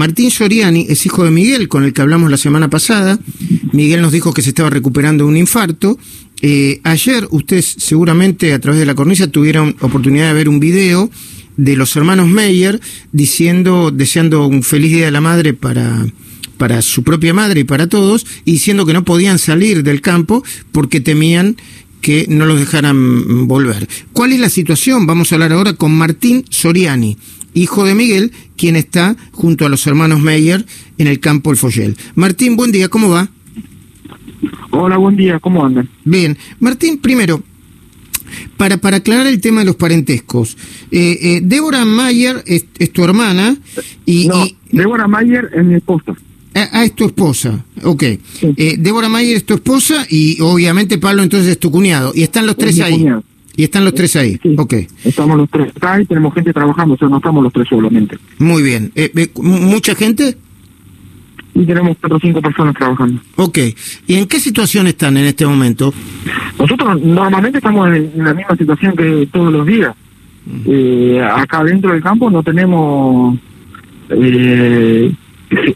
Martín Soriani es hijo de Miguel, con el que hablamos la semana pasada. Miguel nos dijo que se estaba recuperando de un infarto. Eh, ayer ustedes seguramente a través de la cornisa tuvieron oportunidad de ver un video de los hermanos Meyer diciendo, deseando un feliz día de la madre para, para su propia madre y para todos, y diciendo que no podían salir del campo porque temían que no los dejaran volver. ¿Cuál es la situación? Vamos a hablar ahora con Martín Soriani, hijo de Miguel, quien está junto a los hermanos Meyer en el campo El Follel. Martín, buen día, ¿cómo va? Hola, buen día, ¿cómo andan? Bien, Martín, primero, para, para aclarar el tema de los parentescos, eh, eh, Débora Mayer es, tu hermana y... No, Débora Mayer es mi esposa. Ah, ah, es tu esposa, ok. Eh, Débora Mayer es tu esposa y obviamente Pablo entonces es tu cuñado. Y están los tres ahí. Y están los tres ahí, sí, ok. Estamos los tres acá y tenemos gente trabajando, o sea, no estamos los tres solamente. Muy bien. ¿Mucha gente? Y tenemos cuatro o cinco personas trabajando. Ok. ¿Y en qué situación están en este momento? Nosotros normalmente estamos en la misma situación que todos los días. Mm. Eh, acá dentro del campo no tenemos eh,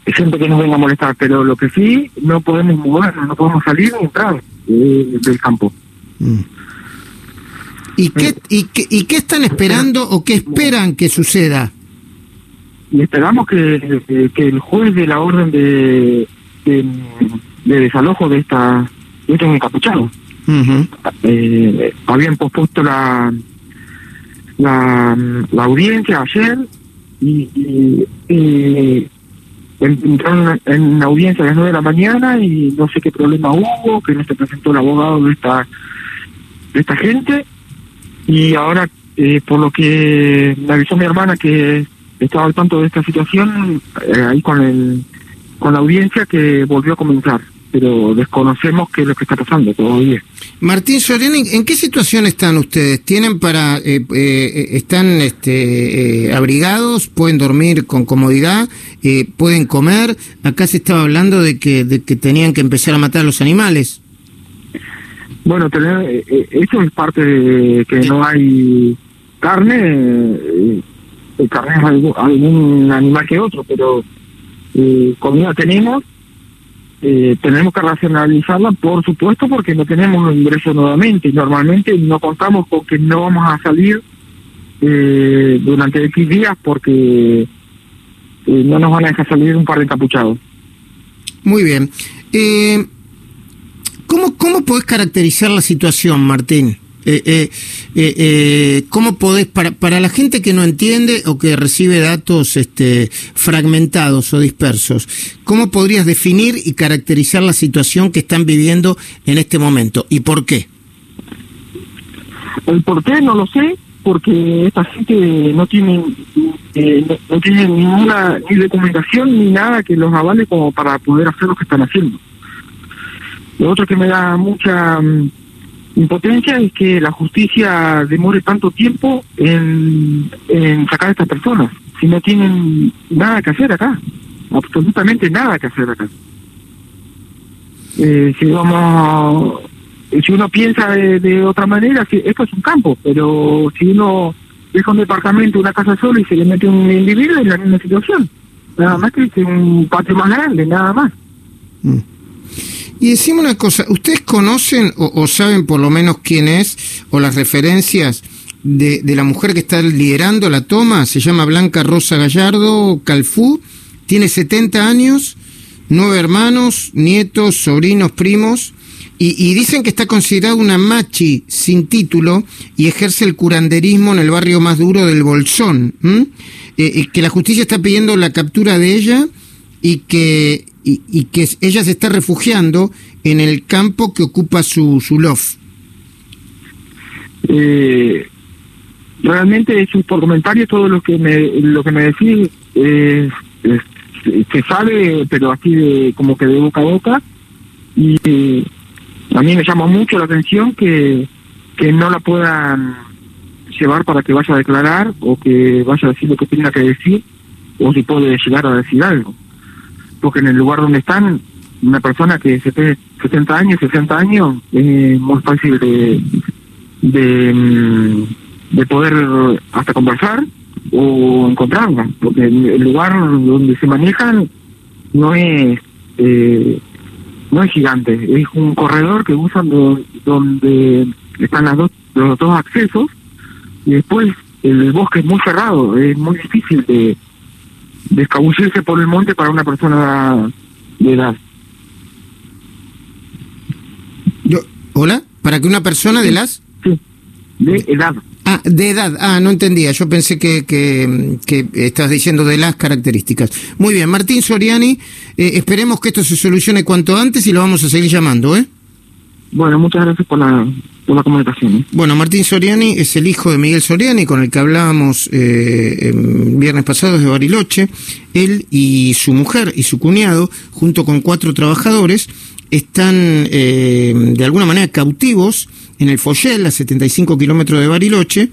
gente que nos venga a molestar, pero lo que sí, no podemos movernos, no podemos salir ni entrar eh, del campo. Mm. ¿Y qué, y, qué, ¿Y qué están esperando o qué esperan que suceda? y esperamos que, que, el juez de la orden de, de, desalojo de esta de estos encapuchados eh, habían pospuesto la, la, la audiencia ayer y, y, entraron en la audiencia a las nueve de la mañana y no sé qué problema hubo que no se presentó el abogado de esta de esta gente y ahora eh, por lo que me avisó mi hermana que estaba al tanto de esta situación eh, ahí con el con la audiencia que volvió a comenzar pero desconocemos qué es lo que está pasando todavía. Martín Soriani, ¿en qué situación están ustedes? ¿Tienen para, eh, eh, están este, abrigados, pueden dormir con comodidad, pueden comer? Acá se estaba hablando de que, de que tenían que empezar a matar a los animales. Bueno, tener, eso es parte de que no hay carne carne algún, algún animal que otro, pero eh, comida tenemos, eh, tenemos que racionalizarla, por supuesto, porque no tenemos ingresos nuevamente. Normalmente no contamos con que no vamos a salir eh, durante X días porque eh, no nos van a dejar salir un par de capuchados. Muy bien. Eh, ¿cómo, ¿Cómo podés caracterizar la situación, Martín? Eh, eh, eh, eh, ¿Cómo podés, para, para la gente que no entiende o que recibe datos este, fragmentados o dispersos, cómo podrías definir y caracterizar la situación que están viviendo en este momento y por qué? El por qué no lo sé, porque esta gente no tiene, eh, no, tiene ninguna ni documentación ni nada que los avale como para poder hacer lo que están haciendo. Lo otro que me da mucha mm, impotencia es que la justicia demore tanto tiempo en, sacar a estas personas, si no tienen nada que hacer acá, absolutamente nada que hacer acá. Eh, si vamos, si uno piensa de, otra manera, esto es un campo, pero si uno deja un departamento, una casa sola y se le mete un individuo, es la misma situación. Nada más que es un patio más grande, nada más. Mm. Y decimos una cosa, ¿ustedes conocen o, saben por lo menos quién es o las referencias de, de, la mujer que está liderando la toma? Se llama Blanca Rosa Gallardo Calfú, tiene 70 años, nueve hermanos, nietos, sobrinos, primos, y, dicen que está considerada una machi sin título y ejerce el curanderismo en el barrio más duro del Bolsón. Eh, que la justicia está pidiendo la captura de ella y que y, que ella se está refugiando en el campo que ocupa su, su loft. Eh, realmente es por comentarios todo lo que me lo que me decís eh, se sabe pero así de como que de boca a boca y a mí me llama mucho la atención que que no la puedan llevar para que vaya a declarar o que vaya a decir lo que tenga que decir o si puede llegar a decir algo porque en el lugar donde están, una persona que se 70 años, 60 años, es muy fácil de, de, mm, de poder hasta conversar o encontrarlas, porque el lugar donde se manejan no es eh, no es gigante, es un corredor que usan donde están las dos, los dos accesos y después el bosque es muy cerrado, es muy difícil de, de escabullirse por el monte para una persona de edad. Yo, ¿Hola? ¿Para que una persona de las? Sí, de edad. Ah, de edad. Ah, no entendía. Yo pensé que, que, que estás diciendo de las características. Muy bien, Martín Soriani, eh, esperemos que esto se solucione cuanto antes y lo vamos a seguir llamando, ¿eh? Bueno, muchas gracias por la, comunicación. ¿eh? Bueno, Martín Soriani es el hijo de Miguel Soriani, con el que hablábamos eh, viernes pasado de Bariloche. Él y su mujer y su cuñado, junto con cuatro trabajadores, están eh, de alguna manera cautivos en el Follel, a 75 kilómetros de Bariloche,